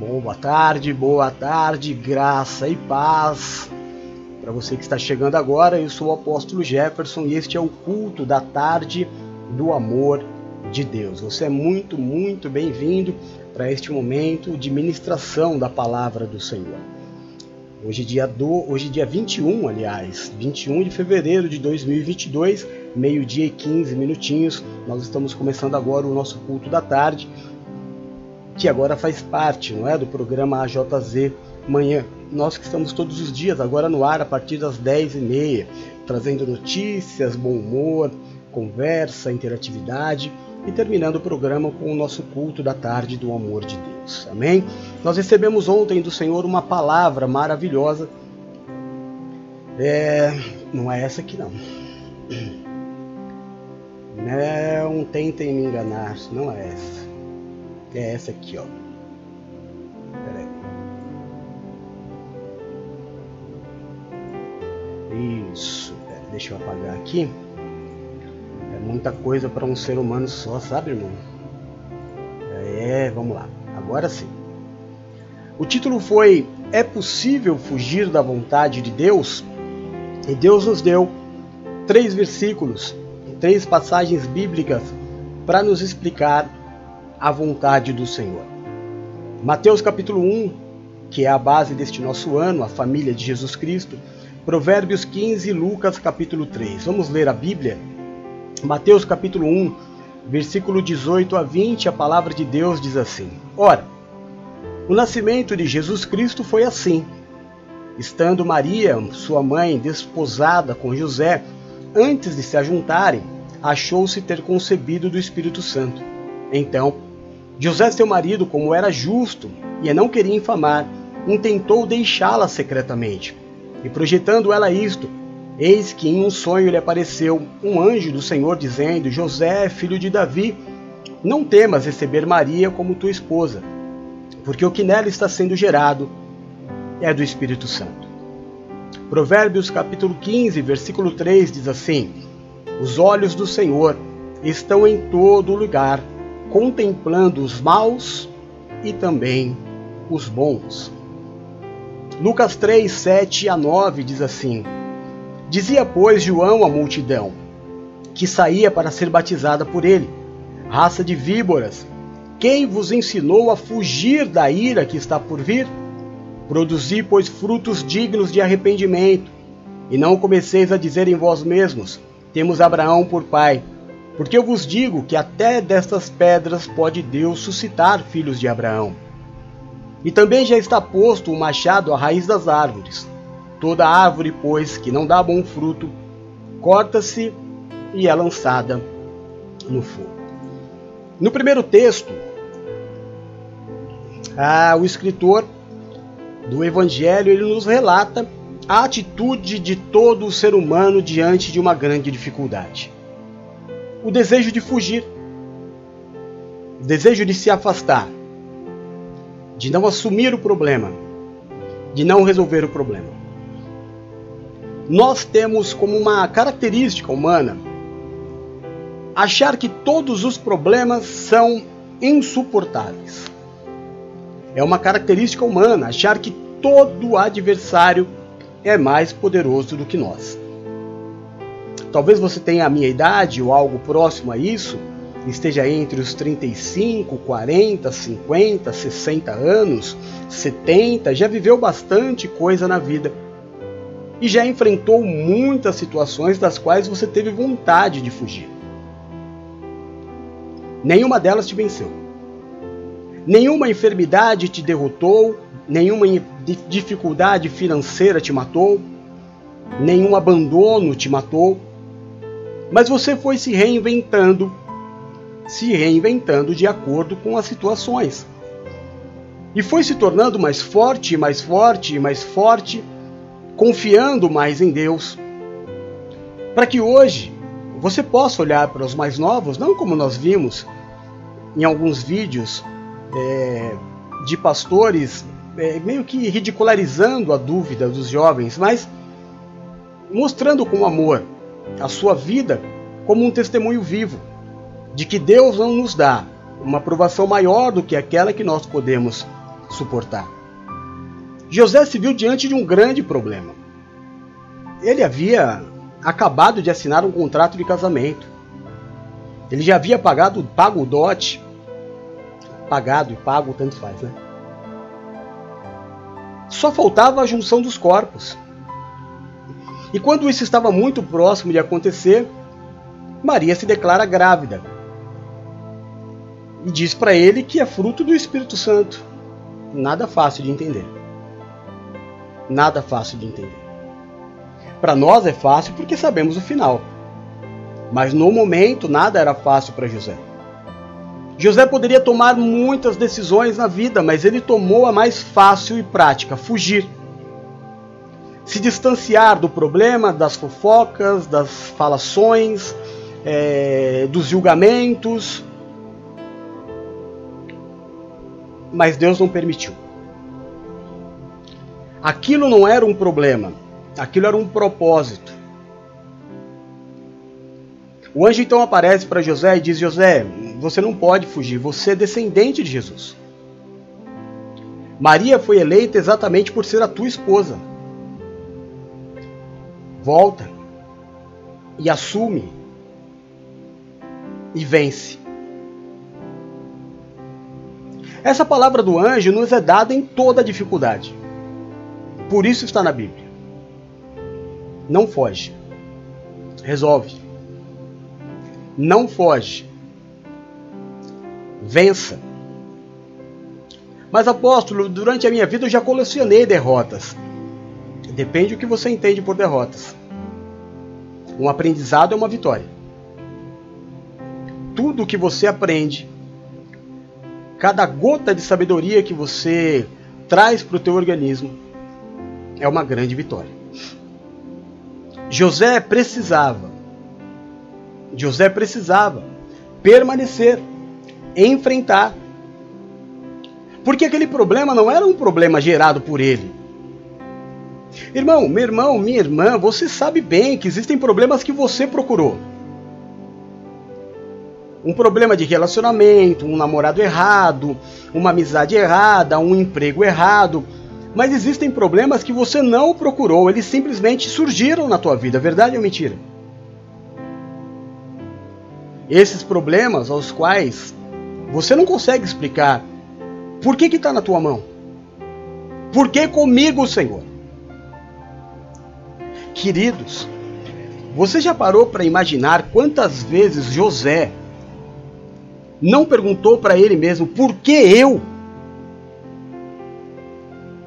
Boa tarde, boa tarde, graça e paz. Para você que está chegando agora, eu sou o apóstolo Jefferson e este é o culto da tarde do amor de Deus. Você é muito, muito bem-vindo para este momento de ministração da palavra do Senhor. Hoje dia do, hoje dia 21, aliás, 21 de fevereiro de 2022, meio-dia e 15 minutinhos. Nós estamos começando agora o nosso culto da tarde, que agora faz parte, não é, do programa AJZ Manhã. Nós que estamos todos os dias agora no ar a partir das 10h30, trazendo notícias, bom humor, conversa, interatividade e terminando o programa com o nosso culto da tarde do amor de Deus. Amém? Nós recebemos ontem do Senhor uma palavra maravilhosa. É, não é essa aqui não. Não tentem me enganar, não é essa. É essa aqui, ó. Pera aí. Isso. Pera, deixa eu apagar aqui muita coisa para um ser humano só, sabe, irmão? É, vamos lá. Agora sim. O título foi É possível fugir da vontade de Deus? E Deus nos deu três versículos, três passagens bíblicas para nos explicar a vontade do Senhor. Mateus capítulo 1, que é a base deste nosso ano, a família de Jesus Cristo. Provérbios 15 e Lucas capítulo 3. Vamos ler a Bíblia Mateus capítulo 1, versículo 18 a 20, a palavra de Deus diz assim: Ora, o nascimento de Jesus Cristo foi assim. Estando Maria, sua mãe, desposada com José, antes de se ajuntarem, achou-se ter concebido do Espírito Santo. Então, José, seu marido, como era justo e a não queria infamar, intentou deixá-la secretamente. E projetando ela isto, Eis que em um sonho lhe apareceu um anjo do Senhor dizendo: José, filho de Davi, não temas receber Maria como tua esposa, porque o que nela está sendo gerado é do Espírito Santo. Provérbios capítulo 15, versículo 3 diz assim: Os olhos do Senhor estão em todo lugar, contemplando os maus e também os bons. Lucas 3, 7 a 9 diz assim: Dizia, pois, João à multidão, que saía para ser batizada por ele: Raça de víboras, quem vos ensinou a fugir da ira que está por vir? Produzi, pois, frutos dignos de arrependimento, e não comeceis a dizer em vós mesmos: Temos Abraão por pai. Porque eu vos digo que até destas pedras pode Deus suscitar filhos de Abraão. E também já está posto o machado à raiz das árvores. Toda árvore, pois, que não dá bom fruto, corta-se e é lançada no fogo. No primeiro texto, ah, o escritor do Evangelho ele nos relata a atitude de todo o ser humano diante de uma grande dificuldade. O desejo de fugir, o desejo de se afastar, de não assumir o problema, de não resolver o problema nós temos como uma característica humana achar que todos os problemas são insuportáveis. É uma característica humana achar que todo adversário é mais poderoso do que nós. Talvez você tenha a minha idade ou algo próximo a isso, esteja entre os 35, 40, 50, 60 anos, 70, já viveu bastante coisa na vida e já enfrentou muitas situações das quais você teve vontade de fugir. Nenhuma delas te venceu. Nenhuma enfermidade te derrotou, nenhuma dificuldade financeira te matou, nenhum abandono te matou, mas você foi se reinventando, se reinventando de acordo com as situações. E foi se tornando mais forte, mais forte, mais forte, confiando mais em Deus, para que hoje você possa olhar para os mais novos, não como nós vimos em alguns vídeos é, de pastores é, meio que ridicularizando a dúvida dos jovens, mas mostrando com amor a sua vida como um testemunho vivo de que Deus não nos dá uma aprovação maior do que aquela que nós podemos suportar. José se viu diante de um grande problema. Ele havia acabado de assinar um contrato de casamento. Ele já havia pagado, pago o dote. Pagado e pago, tanto faz, né? Só faltava a junção dos corpos. E quando isso estava muito próximo de acontecer, Maria se declara grávida. E diz para ele que é fruto do Espírito Santo. Nada fácil de entender. Nada fácil de entender. Para nós é fácil porque sabemos o final. Mas no momento nada era fácil para José. José poderia tomar muitas decisões na vida, mas ele tomou a mais fácil e prática: fugir. Se distanciar do problema, das fofocas, das falações, é, dos julgamentos. Mas Deus não permitiu. Aquilo não era um problema, aquilo era um propósito. O anjo então aparece para José e diz: José, você não pode fugir, você é descendente de Jesus. Maria foi eleita exatamente por ser a tua esposa. Volta e assume e vence. Essa palavra do anjo nos é dada em toda dificuldade. Por isso está na Bíblia. Não foge. Resolve. Não foge. Vença. Mas apóstolo, durante a minha vida eu já colecionei derrotas. Depende do que você entende por derrotas. Um aprendizado é uma vitória tudo que você aprende, cada gota de sabedoria que você traz para o teu organismo, é uma grande vitória. José precisava, José precisava permanecer, enfrentar, porque aquele problema não era um problema gerado por ele. Irmão, meu irmão, minha irmã, você sabe bem que existem problemas que você procurou um problema de relacionamento, um namorado errado, uma amizade errada, um emprego errado. Mas existem problemas que você não procurou, eles simplesmente surgiram na tua vida, verdade ou mentira? Esses problemas aos quais você não consegue explicar por que está na tua mão. Por que comigo, Senhor? Queridos, você já parou para imaginar quantas vezes José não perguntou para ele mesmo: por que eu?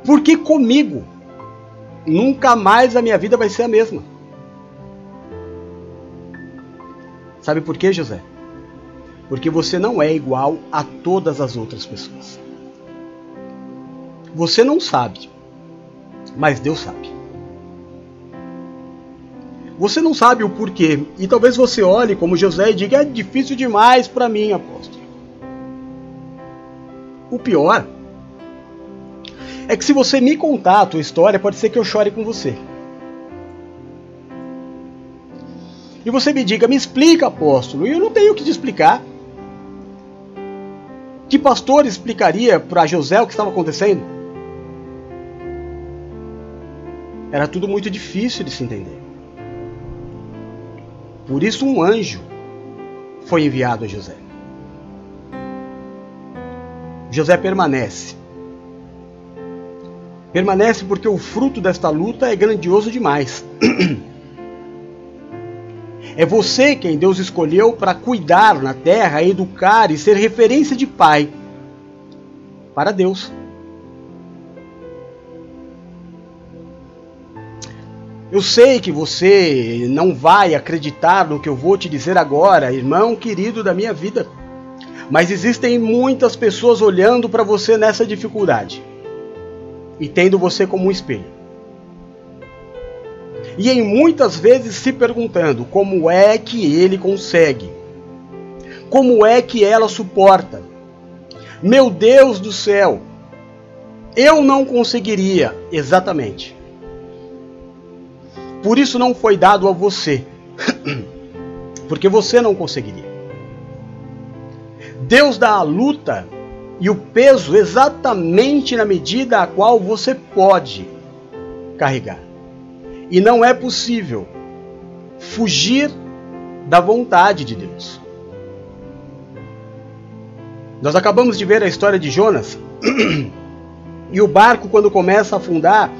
Por que comigo? Nunca mais a minha vida vai ser a mesma. Sabe por quê, José? Porque você não é igual a todas as outras pessoas. Você não sabe, mas Deus sabe. Você não sabe o porquê. E talvez você olhe como José e diga: é difícil demais para mim, apóstolo. O pior é que se você me contar a tua história, pode ser que eu chore com você. E você me diga: me explica, apóstolo. E eu não tenho o que te explicar. Que pastor explicaria para José o que estava acontecendo? Era tudo muito difícil de se entender. Por isso, um anjo foi enviado a José. José permanece. Permanece porque o fruto desta luta é grandioso demais. É você quem Deus escolheu para cuidar na terra, educar e ser referência de pai para Deus. Eu sei que você não vai acreditar no que eu vou te dizer agora, irmão querido da minha vida. Mas existem muitas pessoas olhando para você nessa dificuldade e tendo você como um espelho. E em muitas vezes se perguntando como é que ele consegue, como é que ela suporta. Meu Deus do céu, eu não conseguiria exatamente. Por isso não foi dado a você. Porque você não conseguiria. Deus dá a luta e o peso exatamente na medida a qual você pode carregar. E não é possível fugir da vontade de Deus. Nós acabamos de ver a história de Jonas. e o barco, quando começa a afundar,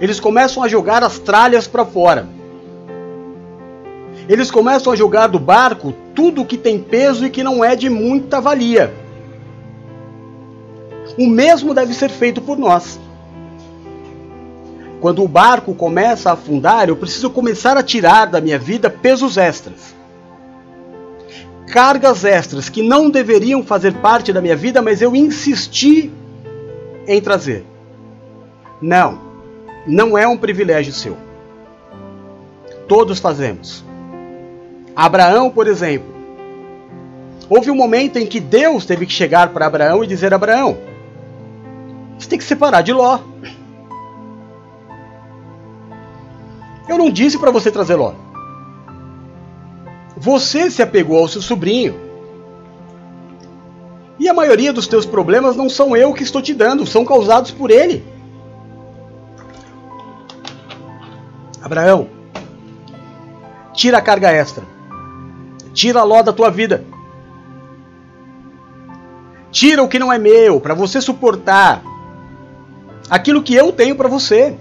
eles começam a jogar as tralhas para fora. Eles começam a jogar do barco tudo que tem peso e que não é de muita valia. O mesmo deve ser feito por nós. Quando o barco começa a afundar, eu preciso começar a tirar da minha vida pesos extras. Cargas extras que não deveriam fazer parte da minha vida, mas eu insisti em trazer. Não, não é um privilégio seu. Todos fazemos. Abraão, por exemplo, houve um momento em que Deus teve que chegar para Abraão e dizer: Abraão, você tem que separar de Ló. Eu não disse para você trazer Ló. Você se apegou ao seu sobrinho. E a maioria dos teus problemas não são eu que estou te dando, são causados por ele. Abraão, tira a carga extra. Tira a Ló da tua vida. Tira o que não é meu, para você suportar aquilo que eu tenho para você.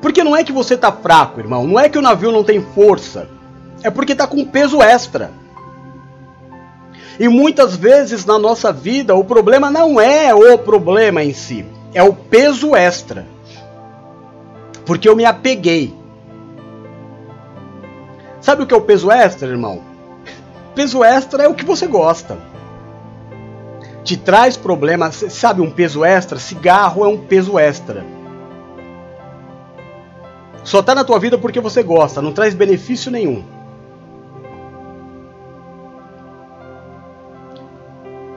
Porque não é que você tá fraco, irmão. Não é que o navio não tem força. É porque tá com peso extra. E muitas vezes na nossa vida o problema não é o problema em si, é o peso extra. Porque eu me apeguei. Sabe o que é o peso extra, irmão? Peso extra é o que você gosta te traz problemas. Sabe um peso extra? Cigarro é um peso extra. Só tá na tua vida porque você gosta, não traz benefício nenhum.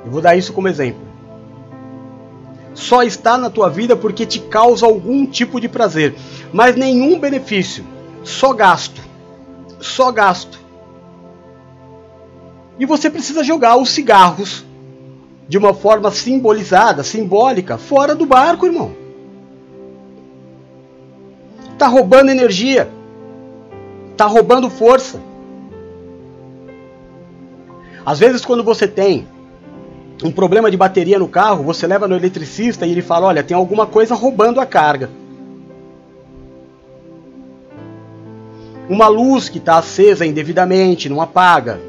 Eu vou dar isso como exemplo. Só está na tua vida porque te causa algum tipo de prazer, mas nenhum benefício, só gasto. Só gasto. E você precisa jogar os cigarros de uma forma simbolizada, simbólica, fora do barco, irmão. Tá roubando energia. Tá roubando força. Às vezes quando você tem um problema de bateria no carro, você leva no eletricista e ele fala: "Olha, tem alguma coisa roubando a carga". Uma luz que está acesa indevidamente, não apaga.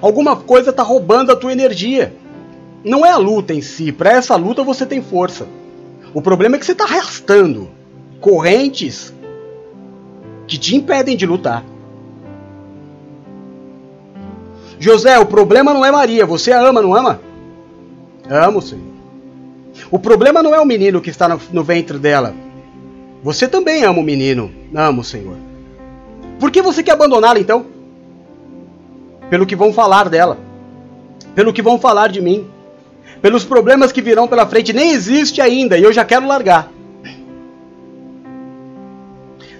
Alguma coisa está roubando a tua energia. Não é a luta em si. Para essa luta você tem força. O problema é que você está arrastando correntes que te impedem de lutar. José, o problema não é Maria. Você a ama, não ama? Amo, Senhor. O problema não é o menino que está no, no ventre dela. Você também ama o menino. Amo, Senhor. Por que você quer abandoná-la então? pelo que vão falar dela, pelo que vão falar de mim, pelos problemas que virão pela frente. Nem existe ainda e eu já quero largar.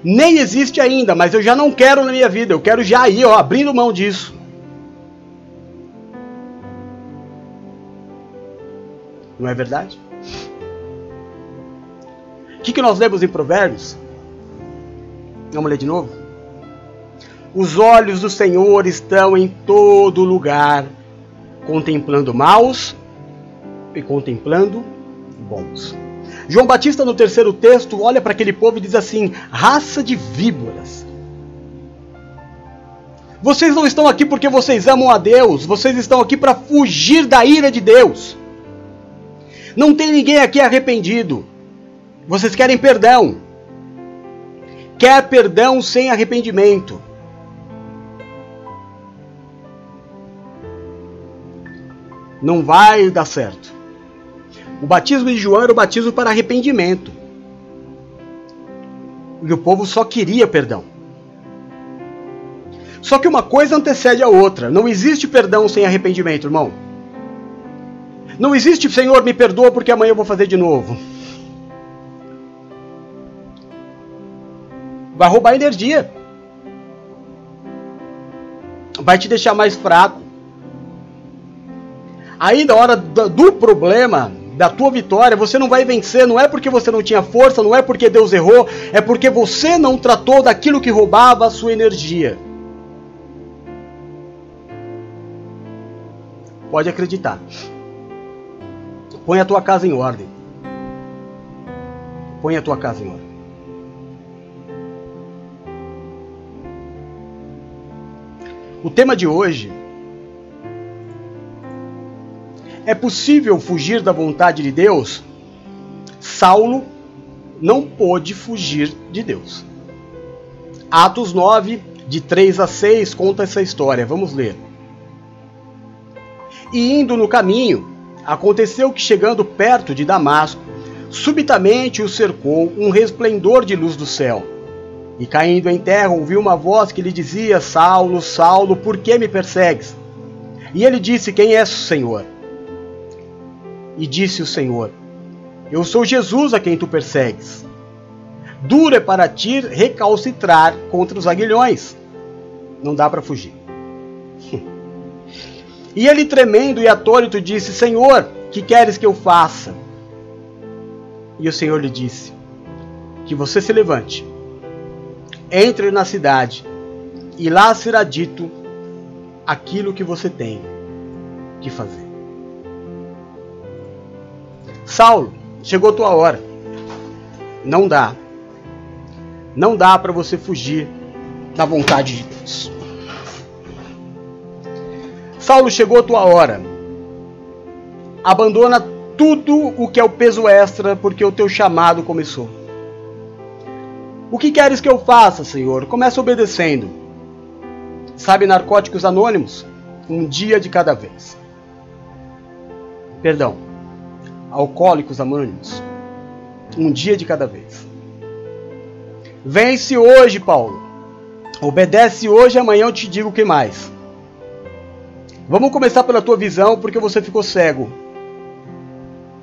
Nem existe ainda, mas eu já não quero na minha vida. Eu quero já ir, ó, abrindo mão disso. Não é verdade? O que, que nós lemos em Provérbios? Vamos ler de novo? Os olhos do Senhor estão em todo lugar, contemplando maus e contemplando bons. João Batista, no terceiro texto, olha para aquele povo e diz assim: raça de víboras. Vocês não estão aqui porque vocês amam a Deus, vocês estão aqui para fugir da ira de Deus. Não tem ninguém aqui arrependido. Vocês querem perdão. Quer perdão sem arrependimento. não vai dar certo. O batismo de João era o batismo para arrependimento. E o povo só queria perdão. Só que uma coisa antecede a outra. Não existe perdão sem arrependimento, irmão. Não existe, Senhor, me perdoa porque amanhã eu vou fazer de novo. Vai roubar energia. Vai te deixar mais fraco Aí na hora do problema, da tua vitória, você não vai vencer, não é porque você não tinha força, não é porque Deus errou, é porque você não tratou daquilo que roubava a sua energia. Pode acreditar. Põe a tua casa em ordem. Põe a tua casa em ordem. O tema de hoje é possível fugir da vontade de Deus? Saulo não pôde fugir de Deus. Atos 9, de 3 a 6, conta essa história. Vamos ler. E indo no caminho, aconteceu que chegando perto de Damasco, subitamente o cercou um resplendor de luz do céu. E caindo em terra, ouviu uma voz que lhe dizia: Saulo, Saulo, por que me persegues? E ele disse: Quem és, Senhor? E disse o Senhor: Eu sou Jesus a quem tu persegues. Duro é para ti recalcitrar contra os aguilhões. Não dá para fugir. e ele, tremendo e atônito, disse: Senhor, que queres que eu faça? E o Senhor lhe disse: Que você se levante, entre na cidade, e lá será dito aquilo que você tem que fazer. Saulo, chegou tua hora. Não dá. Não dá para você fugir da vontade de Deus. Saulo, chegou a tua hora. Abandona tudo o que é o peso extra, porque o teu chamado começou. O que queres que eu faça, Senhor? Começa obedecendo. Sabe, narcóticos anônimos? Um dia de cada vez. Perdão alcoólicos anônimos. Um dia de cada vez. Vence hoje, Paulo. Obedece hoje, amanhã eu te digo o que mais. Vamos começar pela tua visão, porque você ficou cego.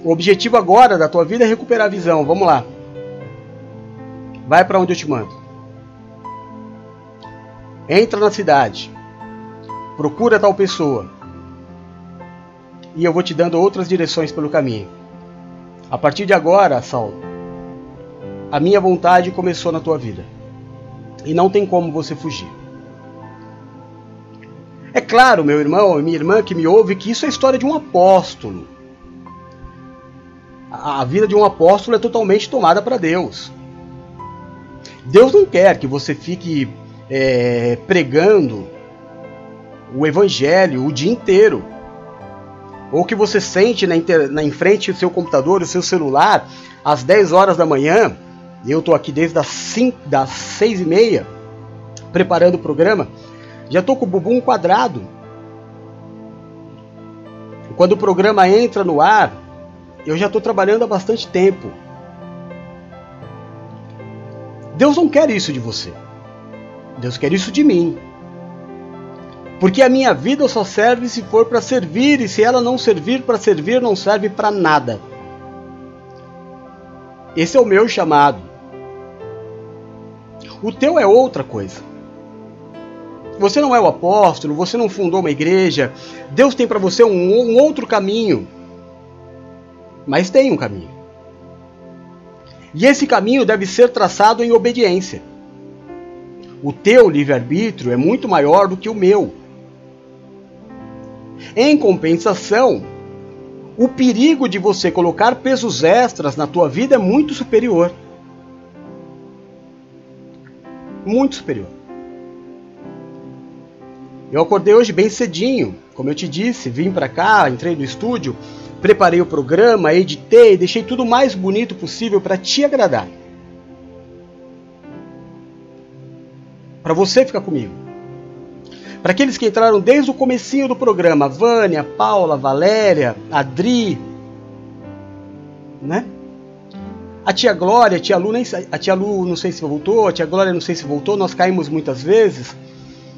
O objetivo agora da tua vida é recuperar a visão. Vamos lá. Vai para onde eu te mando. Entra na cidade. Procura tal pessoa. E eu vou te dando outras direções pelo caminho. A partir de agora, Saulo, a minha vontade começou na tua vida. E não tem como você fugir. É claro, meu irmão e minha irmã que me ouve, que isso é a história de um apóstolo. A vida de um apóstolo é totalmente tomada para Deus. Deus não quer que você fique é, pregando o evangelho o dia inteiro ou que você sente na, inter... na em frente do seu computador, do seu celular, às 10 horas da manhã, eu estou aqui desde as, 5, das 6 e meia, preparando o programa, já estou com o bumbum quadrado. Quando o programa entra no ar, eu já estou trabalhando há bastante tempo. Deus não quer isso de você. Deus quer isso de mim. Porque a minha vida só serve se for para servir, e se ela não servir para servir, não serve para nada. Esse é o meu chamado. O teu é outra coisa. Você não é o apóstolo, você não fundou uma igreja. Deus tem para você um, um outro caminho. Mas tem um caminho. E esse caminho deve ser traçado em obediência. O teu livre-arbítrio é muito maior do que o meu. Em compensação, o perigo de você colocar pesos extras na tua vida é muito superior. Muito superior. Eu acordei hoje bem cedinho, como eu te disse, vim para cá, entrei no estúdio, preparei o programa, editei, deixei tudo o mais bonito possível para te agradar. Para você ficar comigo. Para aqueles que entraram desde o comecinho do programa, Vânia, Paula, Valéria, Adri, né? A tia Glória, a tia Lu, nem, a tia Lu não sei se voltou, a tia Glória não sei se voltou, nós caímos muitas vezes.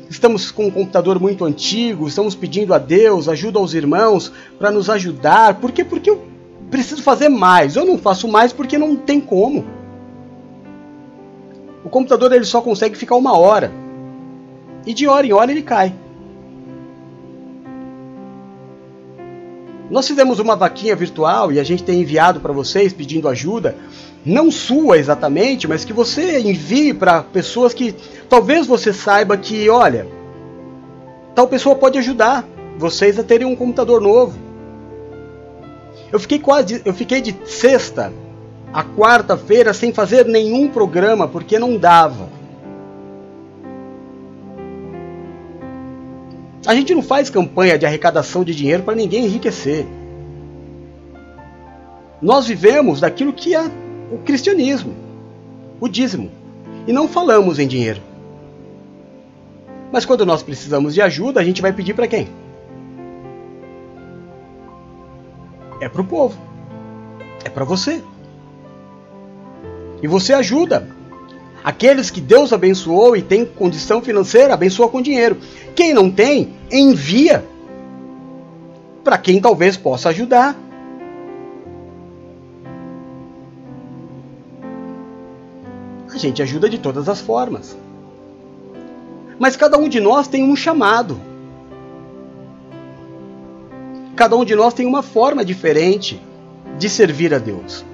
Estamos com um computador muito antigo, estamos pedindo a Deus, ajuda aos irmãos para nos ajudar. Por quê? Porque eu preciso fazer mais. Eu não faço mais porque não tem como. O computador ele só consegue ficar uma hora e de hora em hora ele cai. Nós fizemos uma vaquinha virtual e a gente tem enviado para vocês pedindo ajuda, não sua exatamente, mas que você envie para pessoas que talvez você saiba que, olha, tal pessoa pode ajudar vocês a terem um computador novo. Eu fiquei quase, eu fiquei de sexta a quarta-feira sem fazer nenhum programa porque não dava. A gente não faz campanha de arrecadação de dinheiro para ninguém enriquecer. Nós vivemos daquilo que é o cristianismo, o dízimo, e não falamos em dinheiro. Mas quando nós precisamos de ajuda, a gente vai pedir para quem? É para o povo. É para você. E você ajuda. Aqueles que Deus abençoou e tem condição financeira, abençoa com dinheiro. Quem não tem, envia para quem talvez possa ajudar. A gente ajuda de todas as formas. Mas cada um de nós tem um chamado. Cada um de nós tem uma forma diferente de servir a Deus.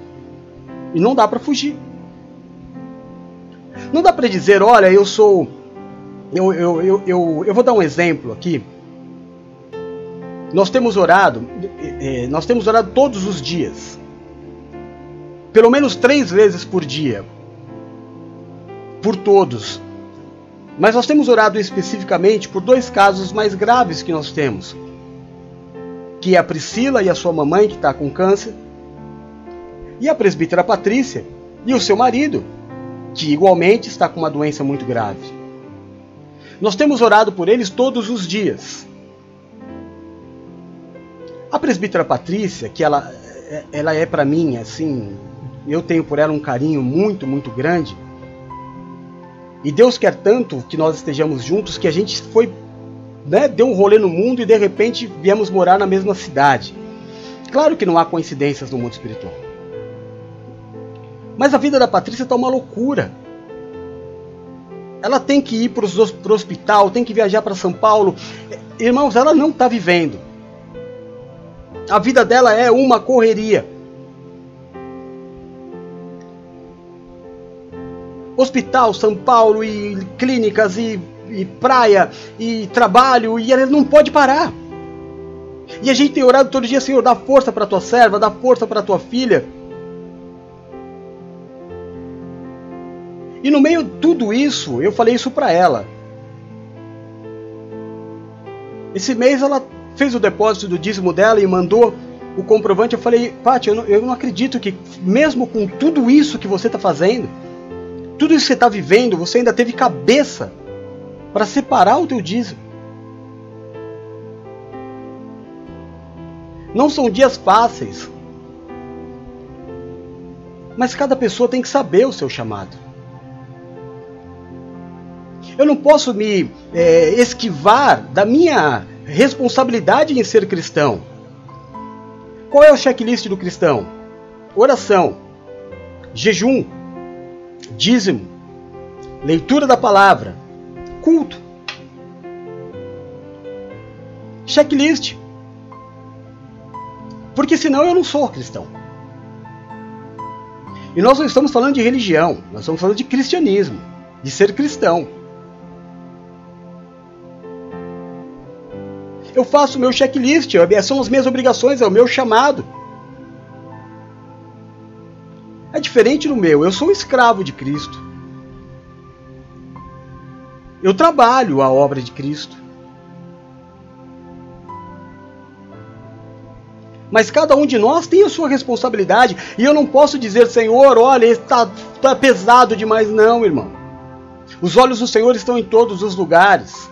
E não dá para fugir. Não dá para dizer, olha, eu sou. Eu, eu, eu, eu, eu vou dar um exemplo aqui. Nós temos orado, eh, nós temos orado todos os dias. Pelo menos três vezes por dia. Por todos. Mas nós temos orado especificamente por dois casos mais graves que nós temos. Que é a Priscila e a sua mamãe, que está com câncer. E a presbítera Patrícia e o seu marido, que igualmente está com uma doença muito grave. Nós temos orado por eles todos os dias. A presbítera Patrícia, que ela, ela é para mim assim, eu tenho por ela um carinho muito, muito grande. E Deus quer tanto que nós estejamos juntos que a gente foi, né, deu um rolê no mundo e de repente viemos morar na mesma cidade. Claro que não há coincidências no mundo espiritual. Mas a vida da Patrícia está uma loucura. Ela tem que ir para o hospital, tem que viajar para São Paulo. Irmãos, ela não está vivendo. A vida dela é uma correria. Hospital, São Paulo, e clínicas, e, e praia, e trabalho, e ela não pode parar. E a gente tem orado todo dia, Senhor, dá força para tua serva, dá força para tua filha. E no meio de tudo isso, eu falei isso para ela. Esse mês ela fez o depósito do dízimo dela e mandou o comprovante. Eu falei, Paty, eu, eu, não acredito que, mesmo com tudo isso que você está fazendo, tudo isso que você está vivendo, você ainda teve cabeça para separar o teu dízimo. Não são dias fáceis. Mas cada pessoa tem que saber o seu chamado. Eu não posso me é, esquivar da minha responsabilidade em ser cristão. Qual é o checklist do cristão? Oração, jejum, dízimo, leitura da palavra, culto. Checklist. Porque senão eu não sou cristão. E nós não estamos falando de religião, nós estamos falando de cristianismo, de ser cristão. Eu faço o meu checklist, são as minhas obrigações, é o meu chamado. É diferente do meu, eu sou um escravo de Cristo. Eu trabalho a obra de Cristo. Mas cada um de nós tem a sua responsabilidade. E eu não posso dizer, Senhor, olha, está tá pesado demais. Não, irmão. Os olhos do Senhor estão em todos os lugares.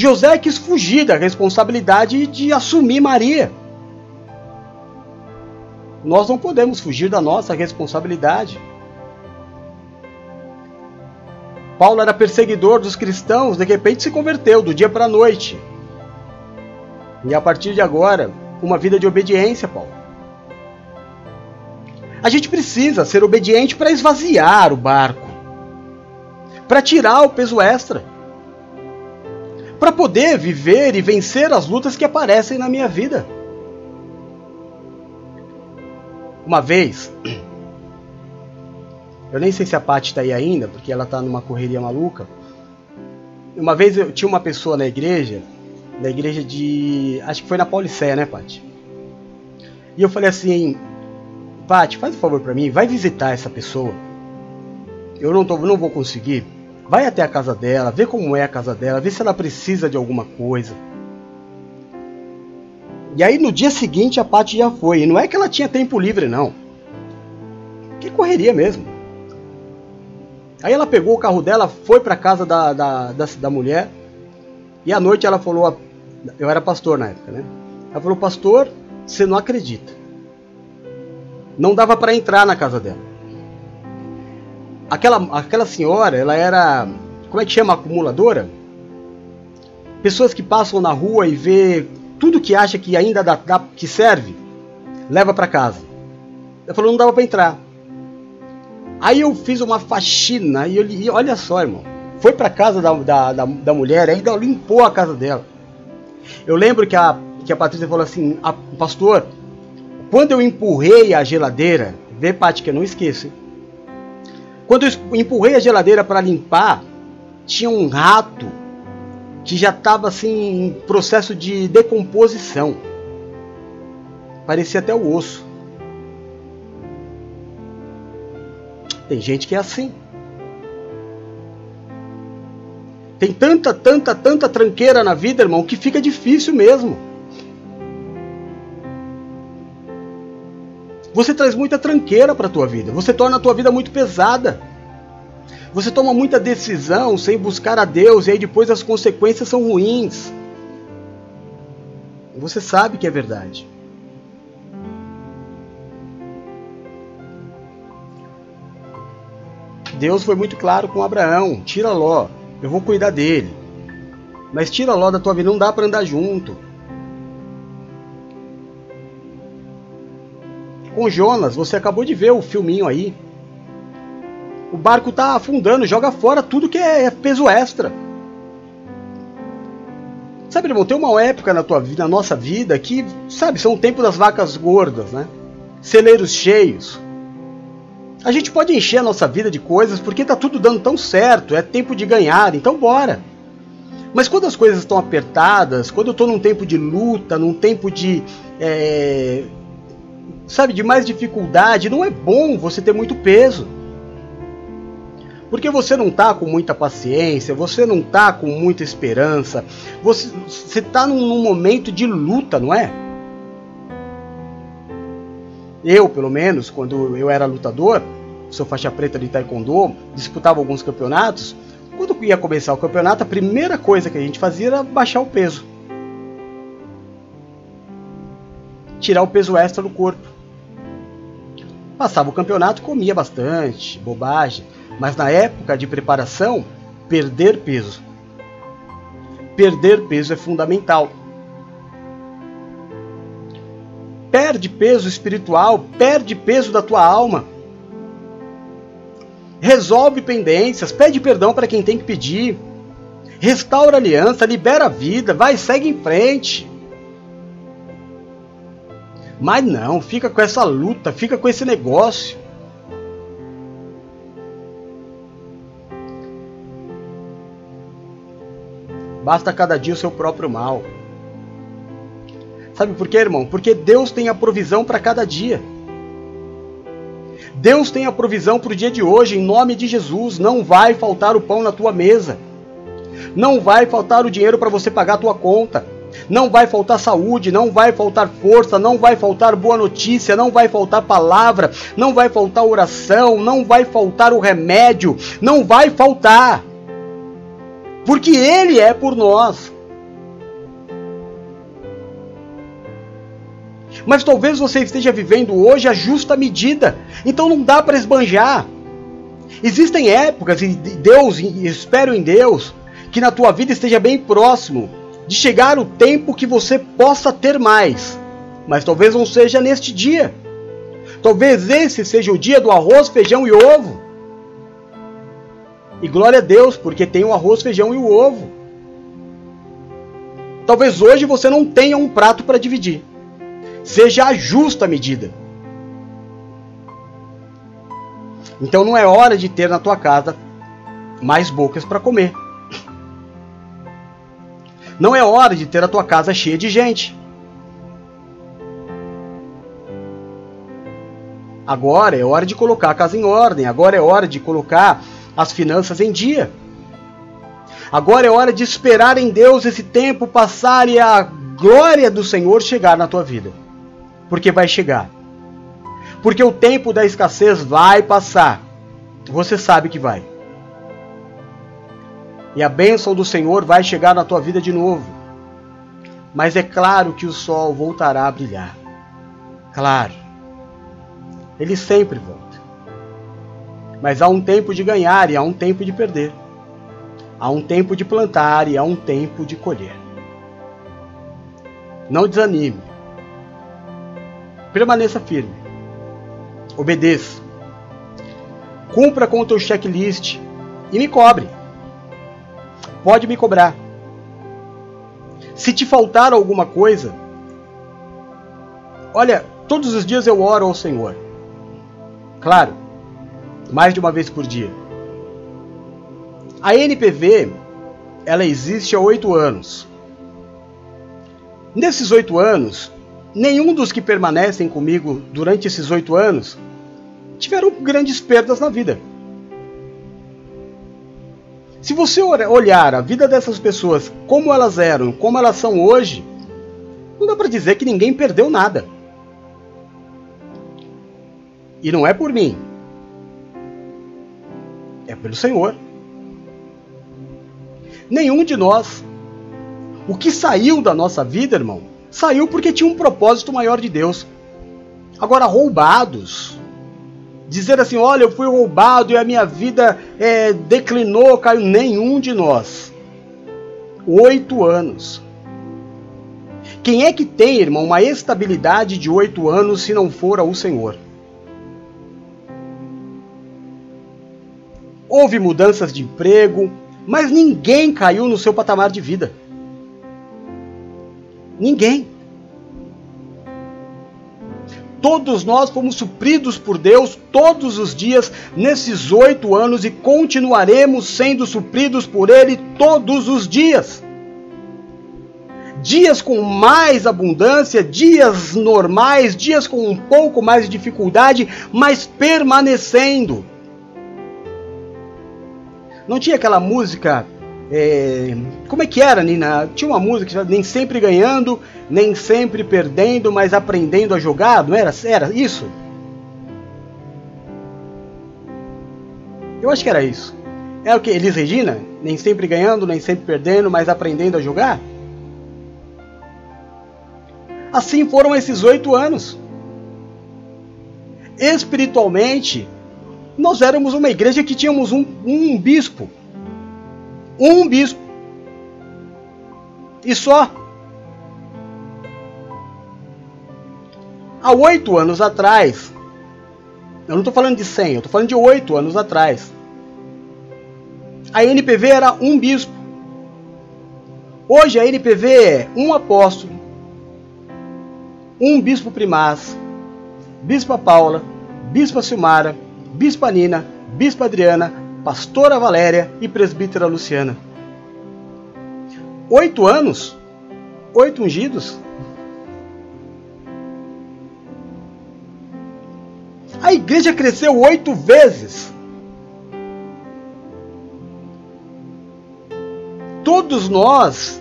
José quis fugir da responsabilidade de assumir Maria. Nós não podemos fugir da nossa responsabilidade. Paulo era perseguidor dos cristãos, de repente se converteu do dia para a noite. E a partir de agora, uma vida de obediência, Paulo. A gente precisa ser obediente para esvaziar o barco, para tirar o peso extra para poder viver e vencer as lutas que aparecem na minha vida. Uma vez, eu nem sei se a Paty está aí ainda, porque ela está numa correria maluca. Uma vez eu tinha uma pessoa na igreja, na igreja de. Acho que foi na Paulicéia, né, Paty? E eu falei assim: Paty, faz um favor para mim, vai visitar essa pessoa. Eu não, tô, não vou conseguir Vai até a casa dela, vê como é a casa dela, vê se ela precisa de alguma coisa. E aí no dia seguinte a Paty já foi. E não é que ela tinha tempo livre, não. Que correria mesmo. Aí ela pegou o carro dela, foi para casa da, da, da, da, mulher. E à noite ela falou: Eu era pastor na época, né? Ela falou: Pastor, você não acredita. Não dava para entrar na casa dela aquela, aquela senhora, ela era, como é que chama, acumuladora? Pessoas que passam na rua e vê tudo que acha que ainda dá, dá que serve, leva para casa. Ela falou, não dava para entrar. Aí eu fiz uma faxina e, eu, e olha só, irmão, foi para casa da, da, da, da, mulher, ainda limpou a casa dela. Eu lembro que a, que a Patrícia falou assim, pastor, quando eu empurrei a geladeira, vê, Paty, que eu não esqueço, hein? Quando eu empurrei a geladeira para limpar, tinha um rato que já estava assim em processo de decomposição. Parecia até o osso. Tem gente que é assim. Tem tanta, tanta, tanta tranqueira na vida, irmão, que fica difícil mesmo. Você traz muita tranqueira para a tua vida. Você torna a tua vida muito pesada. Você toma muita decisão sem buscar a Deus e aí depois as consequências são ruins. Você sabe que é verdade. Deus foi muito claro com Abraão: tira Ló, eu vou cuidar dele. Mas tira Ló da tua vida, não dá para andar junto. Com Jonas, você acabou de ver o filminho aí. O barco tá afundando, joga fora tudo que é peso extra. Sabe, irmão, tem uma época na tua vida, na nossa vida, que, sabe, são o tempo das vacas gordas, né? Celeiros cheios. A gente pode encher a nossa vida de coisas porque tá tudo dando tão certo, é tempo de ganhar, então bora. Mas quando as coisas estão apertadas, quando eu estou num tempo de luta, num tempo de é, sabe, de mais dificuldade, não é bom você ter muito peso. Porque você não está com muita paciência, você não está com muita esperança, você está num, num momento de luta, não é? Eu, pelo menos, quando eu era lutador, sou faixa preta de taekwondo, disputava alguns campeonatos. Quando ia começar o campeonato, a primeira coisa que a gente fazia era baixar o peso. Tirar o peso extra do corpo. Passava o campeonato, comia bastante, bobagem, mas na época de preparação, perder peso. Perder peso é fundamental. Perde peso espiritual, perde peso da tua alma. Resolve pendências, pede perdão para quem tem que pedir. Restaura a aliança, libera a vida, vai, segue em frente. Mas não, fica com essa luta, fica com esse negócio. Basta cada dia o seu próprio mal. Sabe por quê, irmão? Porque Deus tem a provisão para cada dia. Deus tem a provisão para o dia de hoje, em nome de Jesus. Não vai faltar o pão na tua mesa. Não vai faltar o dinheiro para você pagar a tua conta. Não vai faltar saúde, não vai faltar força, não vai faltar boa notícia, não vai faltar palavra, não vai faltar oração, não vai faltar o remédio, não vai faltar. Porque Ele é por nós. Mas talvez você esteja vivendo hoje a justa medida, então não dá para esbanjar. Existem épocas, e Deus, espero em Deus, que na tua vida esteja bem próximo de chegar o tempo que você possa ter mais. Mas talvez não seja neste dia. Talvez esse seja o dia do arroz, feijão e ovo. E glória a Deus, porque tem o arroz, feijão e o ovo. Talvez hoje você não tenha um prato para dividir. Seja a justa medida. Então não é hora de ter na tua casa mais bocas para comer. Não é hora de ter a tua casa cheia de gente. Agora é hora de colocar a casa em ordem. Agora é hora de colocar as finanças em dia. Agora é hora de esperar em Deus esse tempo passar e a glória do Senhor chegar na tua vida. Porque vai chegar. Porque o tempo da escassez vai passar. Você sabe que vai. E a bênção do Senhor vai chegar na tua vida de novo. Mas é claro que o sol voltará a brilhar. Claro. Ele sempre volta. Mas há um tempo de ganhar e há um tempo de perder. Há um tempo de plantar e há um tempo de colher. Não desanime. Permaneça firme. Obedeça. Cumpra com o teu checklist e me cobre pode me cobrar. Se te faltar alguma coisa, olha, todos os dias eu oro ao Senhor. Claro, mais de uma vez por dia. A NPV, ela existe há oito anos. Nesses oito anos, nenhum dos que permanecem comigo durante esses oito anos tiveram grandes perdas na vida. Se você olhar a vida dessas pessoas como elas eram, como elas são hoje, não dá para dizer que ninguém perdeu nada. E não é por mim. É pelo Senhor. Nenhum de nós. O que saiu da nossa vida, irmão, saiu porque tinha um propósito maior de Deus. Agora, roubados, dizer assim: olha, eu fui roubado e a minha vida é, declinou, caiu. Nenhum de nós. Oito anos. Quem é que tem, irmão, uma estabilidade de oito anos se não for o Senhor? Houve mudanças de emprego, mas ninguém caiu no seu patamar de vida. Ninguém. Todos nós fomos supridos por Deus todos os dias nesses oito anos e continuaremos sendo supridos por Ele todos os dias. Dias com mais abundância, dias normais, dias com um pouco mais de dificuldade, mas permanecendo. Não tinha aquela música é, como é que era, Nina? Tinha uma música que nem sempre ganhando, nem sempre perdendo, mas aprendendo a jogar, não era? Era isso? Eu acho que era isso. É o que? Elis Regina? Nem sempre ganhando, nem sempre perdendo, mas aprendendo a jogar? Assim foram esses oito anos. Espiritualmente, nós éramos uma igreja que tínhamos um, um bispo um bispo. E só. Há oito anos atrás, eu não estou falando de cem, eu estou falando de oito anos atrás, a NPV era um bispo. Hoje a NPV é um apóstolo, um bispo primaz, bispa Paula, bispa Silmara, bispa Nina, bispa Adriana, pastora Valéria e presbítera Luciana. Oito anos, oito ungidos. A igreja cresceu oito vezes. Todos nós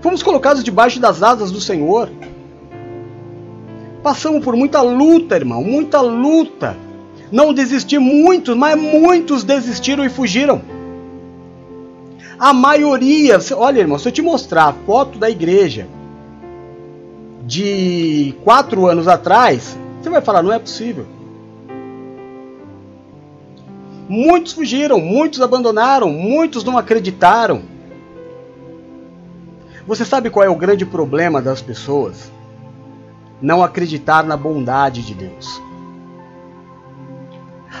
fomos colocados debaixo das asas do Senhor. Passamos por muita luta, irmão, muita luta não desistir muitos, mas muitos desistiram e fugiram. A maioria, olha irmão, se eu te mostrar a foto da igreja de quatro anos atrás, você vai falar, não é possível. Muitos fugiram, muitos abandonaram, muitos não acreditaram. Você sabe qual é o grande problema das pessoas? Não acreditar na bondade de Deus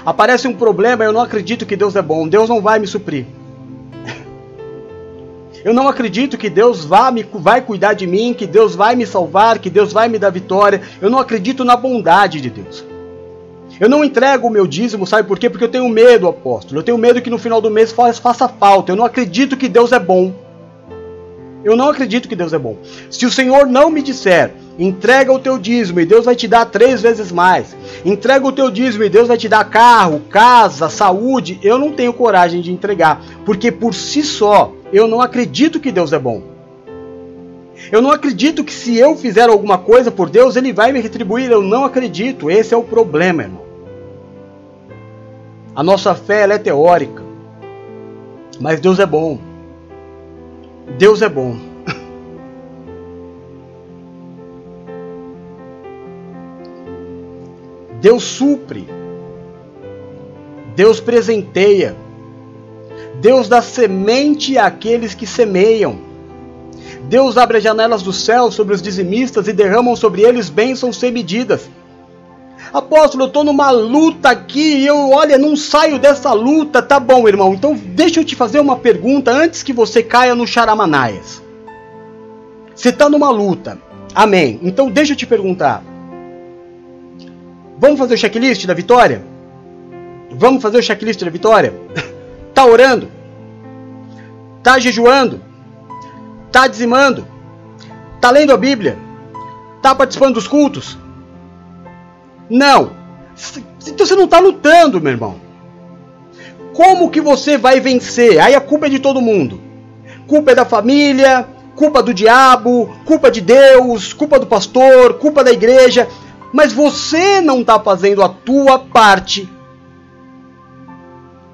aparece um problema, eu não acredito que Deus é bom, Deus não vai me suprir. Eu não acredito que Deus vá me, vai cuidar de mim, que Deus vai me salvar, que Deus vai me dar vitória. Eu não acredito na bondade de Deus. Eu não entrego o meu dízimo, sabe por quê? Porque eu tenho medo, apóstolo. Eu tenho medo que no final do mês faça falta. Eu não acredito que Deus é bom. Eu não acredito que Deus é bom. Se o Senhor não me disser, entrega o teu dízimo e Deus vai te dar três vezes mais. Entrega o teu dízimo e Deus vai te dar carro, casa, saúde. Eu não tenho coragem de entregar, porque por si só eu não acredito que Deus é bom. Eu não acredito que se eu fizer alguma coisa por Deus, Ele vai me retribuir. Eu não acredito. Esse é o problema, irmão. A nossa fé é teórica, mas Deus é bom. Deus é bom. Deus supre. Deus presenteia. Deus dá semente àqueles que semeiam. Deus abre as janelas do céu sobre os dizimistas e derramam sobre eles bênçãos sem medidas. Apóstolo, eu estou numa luta aqui e eu, olha, não saio dessa luta. Tá bom, irmão. Então deixa eu te fazer uma pergunta antes que você caia no charamanaias. Você está numa luta. Amém. Então deixa eu te perguntar. Vamos fazer o checklist da vitória? Vamos fazer o checklist da vitória? tá orando? Tá jejuando? Tá dizimando? Tá lendo a Bíblia? Tá participando dos cultos? Não. Então você não está lutando, meu irmão. Como que você vai vencer? Aí a culpa é de todo mundo. Culpa é da família, culpa do diabo, culpa de Deus, culpa do pastor, culpa da igreja. Mas você não está fazendo a tua parte.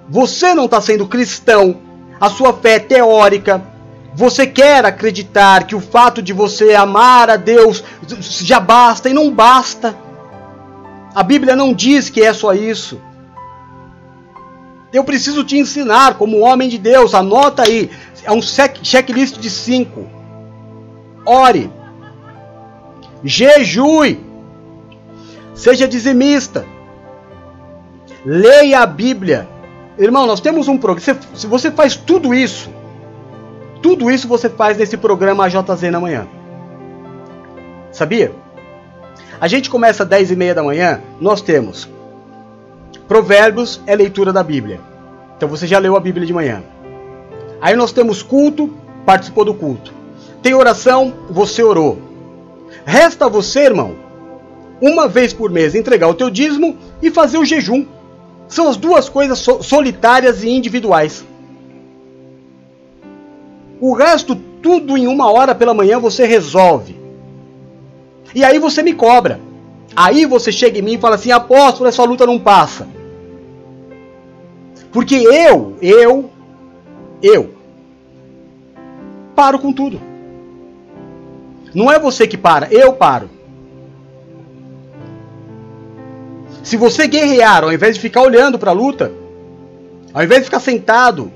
Você não está sendo cristão. A sua fé é teórica. Você quer acreditar que o fato de você amar a Deus já basta e não basta. A Bíblia não diz que é só isso. Eu preciso te ensinar como homem de Deus. Anota aí. É um checklist de cinco. Ore. Jejue. Seja dizimista. Leia a Bíblia. Irmão, nós temos um programa. Se você faz tudo isso, tudo isso você faz nesse programa AJZ na manhã. Sabia? A gente começa às 10 e meia da manhã, nós temos Provérbios é leitura da Bíblia. Então você já leu a Bíblia de manhã. Aí nós temos culto, participou do culto. Tem oração, você orou. Resta você, irmão, uma vez por mês entregar o teu dízimo e fazer o jejum. São as duas coisas solitárias e individuais. O resto, tudo em uma hora pela manhã, você resolve. E aí você me cobra. Aí você chega em mim e fala assim: apóstolo, essa luta não passa. Porque eu, eu, eu, paro com tudo. Não é você que para, eu paro. Se você guerrear, ao invés de ficar olhando para a luta, ao invés de ficar sentado,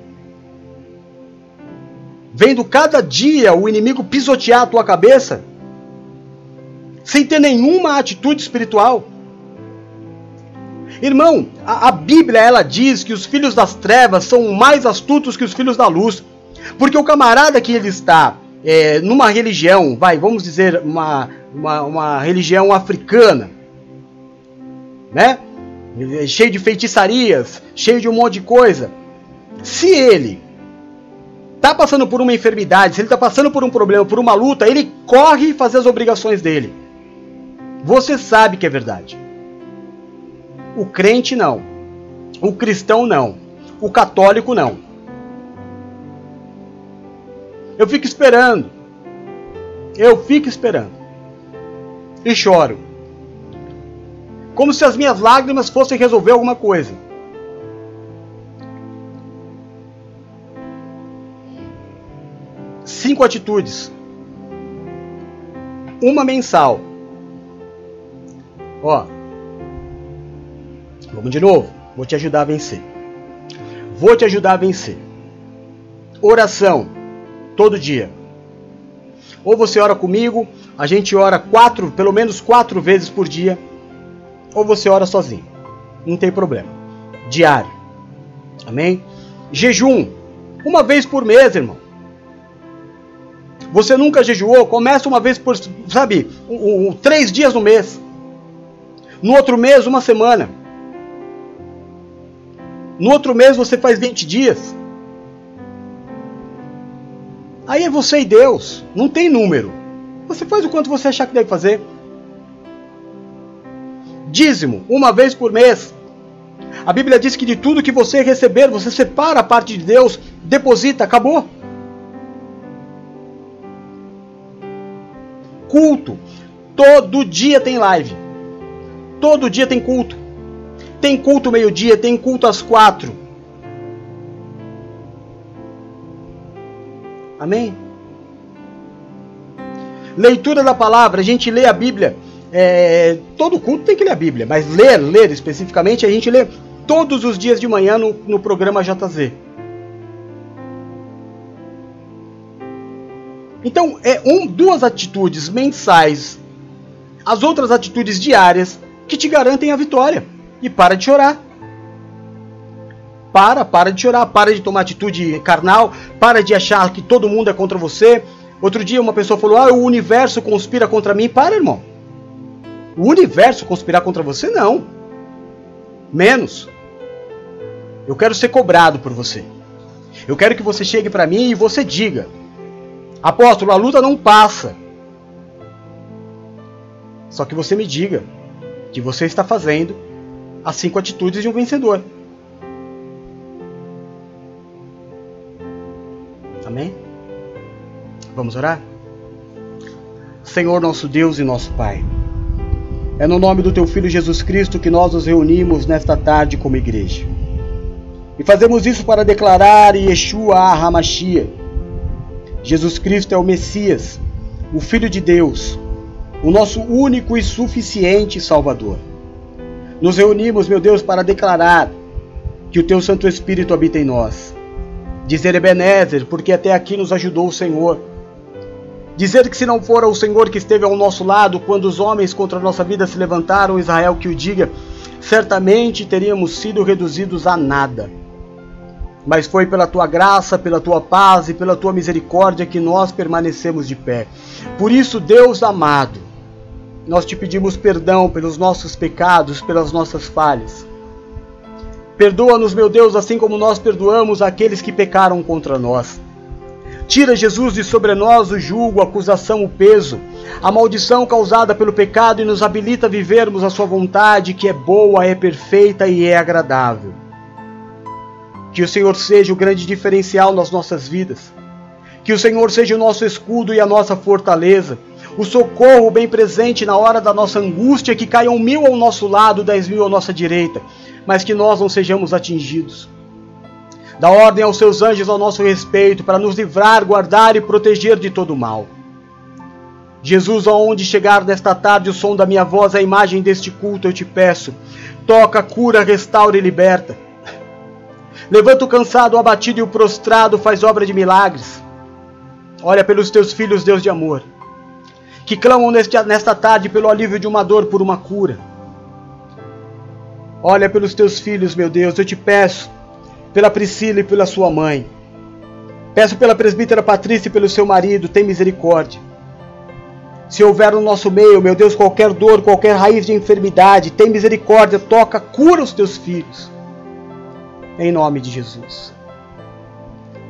vendo cada dia o inimigo pisotear a tua cabeça, sem ter nenhuma atitude espiritual. Irmão, a, a, Bíblia ela diz que os filhos das trevas são mais astutos que os filhos da luz, porque o camarada que ele está é, numa religião, vai, vamos dizer uma, uma, uma religião africana, né? Cheio de feitiçarias, cheio de um monte de coisa. Se ele tá passando por uma enfermidade, se ele tá passando por um problema, por uma luta, ele corre fazer as obrigações dele. Você sabe que é verdade. O crente não. O cristão não. O católico não. Eu fico esperando. Eu fico esperando. E choro. Como se as minhas lágrimas fossem resolver alguma coisa. Cinco atitudes. Uma mensal Ó. Vamos de novo. Vou te ajudar a vencer. Vou te ajudar a vencer. Oração. Todo dia. Ou você ora comigo, a gente ora quatro, pelo menos quatro vezes por dia. Ou você ora sozinho. Não tem problema. Diário. Amém? Jejum. Uma vez por mês, irmão. Você nunca jejuou? Começa uma vez por, sabe, um, um, três dias no mês. No outro mês, uma semana. No outro mês você faz 20 dias. Aí é você e Deus. Não tem número. Você faz o quanto você achar que deve fazer. Dízimo, uma vez por mês. A Bíblia diz que de tudo que você receber, você separa a parte de Deus, deposita, acabou. Culto. Todo dia tem live. Todo dia tem culto. Tem culto meio-dia, tem culto às quatro. Amém? Leitura da palavra, a gente lê a Bíblia. É, todo culto tem que ler a Bíblia, mas ler, ler especificamente, a gente lê todos os dias de manhã no, no programa JZ. Então, é um, duas atitudes mensais, as outras atitudes diárias que te garantem a vitória. E para de chorar. Para, para de chorar, para de tomar atitude carnal, para de achar que todo mundo é contra você. Outro dia uma pessoa falou: "Ah, o universo conspira contra mim". Para, irmão. O universo conspirar contra você não. Menos. Eu quero ser cobrado por você. Eu quero que você chegue para mim e você diga: Apóstolo, a luta não passa. Só que você me diga que você está fazendo as cinco atitudes de um vencedor. Amém? Vamos orar? Senhor nosso Deus e nosso Pai, é no nome do Teu Filho Jesus Cristo que nós nos reunimos nesta tarde como igreja. E fazemos isso para declarar Yeshua HaMashiach. Jesus Cristo é o Messias, o Filho de Deus, o nosso único e suficiente Salvador. Nos reunimos, meu Deus, para declarar que o Teu Santo Espírito habita em nós. Dizer Ebenezer, porque até aqui nos ajudou o Senhor. Dizer que se não fora o Senhor que esteve ao nosso lado quando os homens contra a nossa vida se levantaram, Israel que o diga, certamente teríamos sido reduzidos a nada mas foi pela tua graça, pela tua paz e pela tua misericórdia que nós permanecemos de pé. Por isso, Deus amado, nós te pedimos perdão pelos nossos pecados, pelas nossas falhas. Perdoa-nos, meu Deus, assim como nós perdoamos aqueles que pecaram contra nós. Tira, Jesus, de sobre nós o julgo, a acusação, o peso, a maldição causada pelo pecado e nos habilita a vivermos a Sua vontade, que é boa, é perfeita e é agradável. Que o Senhor seja o grande diferencial nas nossas vidas. Que o Senhor seja o nosso escudo e a nossa fortaleza. O socorro bem presente na hora da nossa angústia, que caiam mil ao nosso lado, dez mil à nossa direita, mas que nós não sejamos atingidos. Dá ordem aos seus anjos ao nosso respeito, para nos livrar, guardar e proteger de todo mal. Jesus, aonde chegar nesta tarde o som da minha voz, a imagem deste culto, eu te peço. Toca, cura, restaura e liberta. Levanta o cansado, o abatido e o prostrado, faz obra de milagres. Olha pelos teus filhos, Deus de amor, que clamam neste, nesta tarde pelo alívio de uma dor, por uma cura. Olha pelos teus filhos, meu Deus, eu te peço, pela Priscila e pela sua mãe. Peço pela presbítera Patrícia e pelo seu marido, tem misericórdia. Se houver no nosso meio, meu Deus, qualquer dor, qualquer raiz de enfermidade, tem misericórdia, toca, cura os teus filhos em nome de Jesus.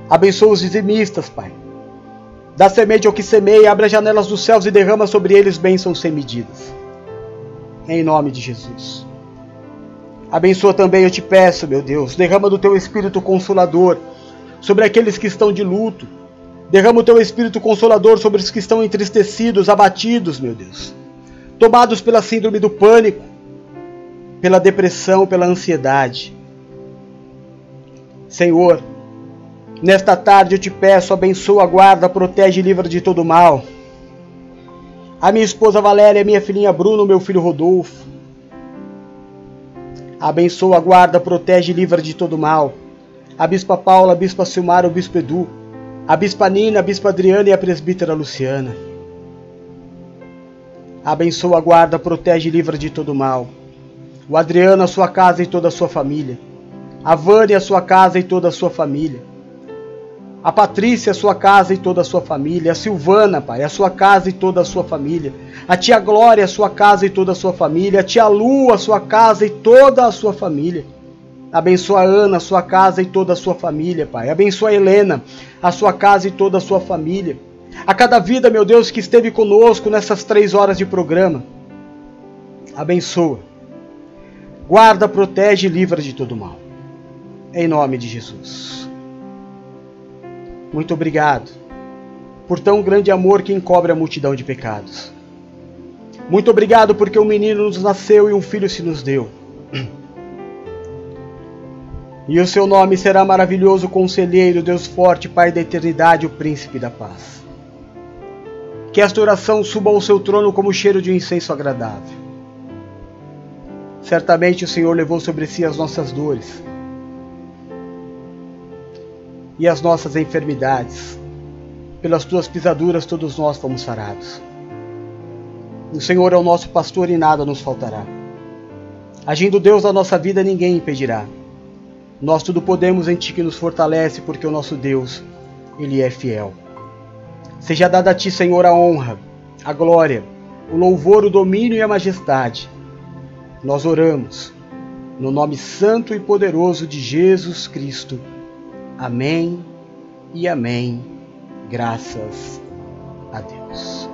Abençoa os dizimistas, Pai. Dá semente ao que semeia, abre as janelas dos céus e derrama sobre eles bênçãos sem medidas. Em nome de Jesus. Abençoa também, eu te peço, meu Deus, derrama do teu Espírito Consolador sobre aqueles que estão de luto. Derrama o teu Espírito Consolador sobre os que estão entristecidos, abatidos, meu Deus. Tomados pela síndrome do pânico, pela depressão, pela ansiedade. Senhor, nesta tarde eu te peço, abençoa, guarda, protege e livra de todo mal. A minha esposa Valéria, minha filhinha Bruno, meu filho Rodolfo. Abençoa, guarda, protege e livra de todo mal. A bispa Paula, a bispa Silmar, o bispo Edu. A bispa Nina, a bispa Adriana e a presbítera Luciana. Abençoa, guarda, protege e livra de todo mal. O Adriano, a sua casa e toda a sua família a Vânia, a sua casa e toda a sua família. A Patrícia, a sua casa e toda a sua família. A Silvana, Pai, a sua casa e toda a sua família. A tia Glória, a sua casa e toda a sua família. A tia Lu, a sua casa e toda a sua família. Abençoa a Ana, a sua casa e toda a sua família, Pai. Abençoa a Helena, a sua casa e toda a sua família. A cada vida, meu Deus, que esteve conosco nessas três horas de programa. Abençoa. Guarda, protege e livra de todo mal. Em nome de Jesus. Muito obrigado por tão grande amor que encobre a multidão de pecados. Muito obrigado porque um menino nos nasceu e um filho se nos deu. E o seu nome será maravilhoso conselheiro, Deus forte, Pai da eternidade, o príncipe da paz. Que esta oração suba ao seu trono como cheiro de um incenso agradável. Certamente o Senhor levou sobre si as nossas dores e as nossas enfermidades. Pelas tuas pisaduras todos nós fomos sarados. O Senhor é o nosso pastor e nada nos faltará. Agindo Deus na nossa vida, ninguém impedirá. Nós tudo podemos em Ti que nos fortalece, porque o nosso Deus, Ele é fiel. Seja dada a Ti, Senhor, a honra, a glória, o louvor, o domínio e a majestade. Nós oramos no nome santo e poderoso de Jesus Cristo Amém e amém. Graças a Deus.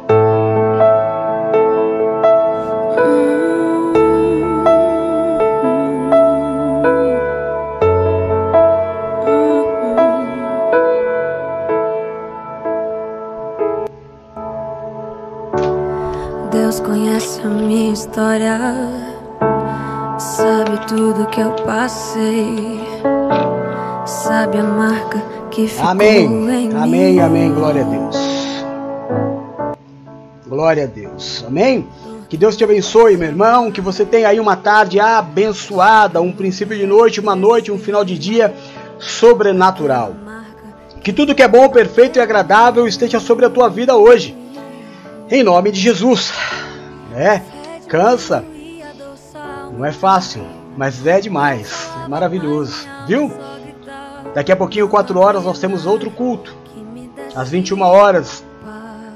Deus conhece a minha história, sabe tudo que eu passei sabe a marca que ficou amém. em amém, mim. amém, glória a Deus. Glória a Deus, amém. Que Deus te abençoe, meu irmão. Que você tenha aí uma tarde abençoada, um princípio de noite, uma noite, um final de dia sobrenatural. Que tudo que é bom, perfeito e agradável esteja sobre a tua vida hoje. Em nome de Jesus. É, cansa. Não é fácil, mas é demais. É maravilhoso, viu? Daqui a pouquinho, 4 horas, nós temos outro culto. Às 21 horas,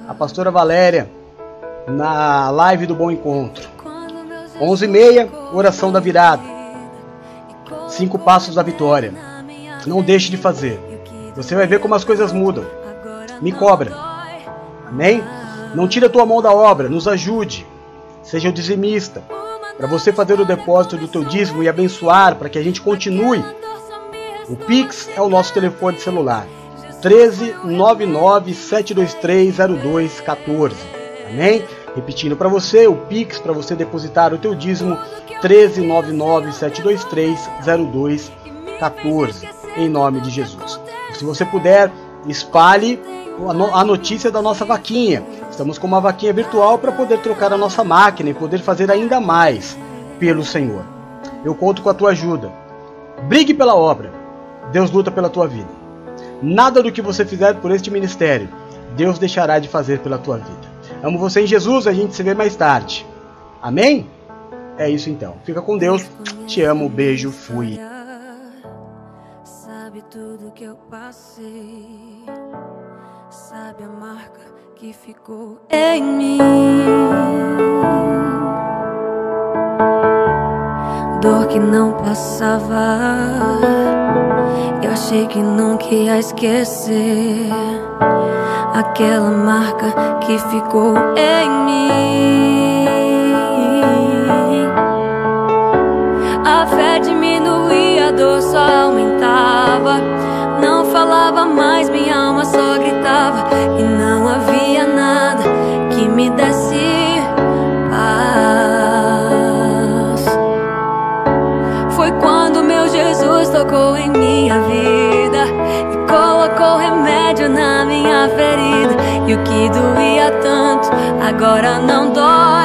a pastora Valéria, na live do Bom Encontro. 11h30, oração da virada. Cinco passos da vitória. Não deixe de fazer. Você vai ver como as coisas mudam. Me cobra. Amém? Não tire a tua mão da obra, nos ajude. Seja o dizimista. Para você fazer o depósito do teu dízimo e abençoar, para que a gente continue o Pix é o nosso telefone celular. 13 99 723 0214. Amém? Repetindo para você, o Pix para você depositar o teu dízimo 13 99 723 0214. Em nome de Jesus. Se você puder, espalhe a notícia da nossa vaquinha. Estamos com uma vaquinha virtual para poder trocar a nossa máquina e poder fazer ainda mais pelo Senhor. Eu conto com a tua ajuda. Brigue pela obra. Deus luta pela tua vida. Nada do que você fizer por este ministério, Deus deixará de fazer pela tua vida. Amo você em Jesus, a gente se vê mais tarde. Amém? É isso então. Fica com Deus. Te amo, beijo, fui. Sabe tudo que eu passei. Sabe a marca que ficou em mim. Dor que não passava achei que nunca ia esquecer aquela marca que ficou em mim. A fé diminuía, a dor só aumentava. Não falava mais, minha alma só gritava. E não havia nada que me desse Jesus tocou em minha vida e colocou remédio na minha ferida. E o que doía tanto agora não dói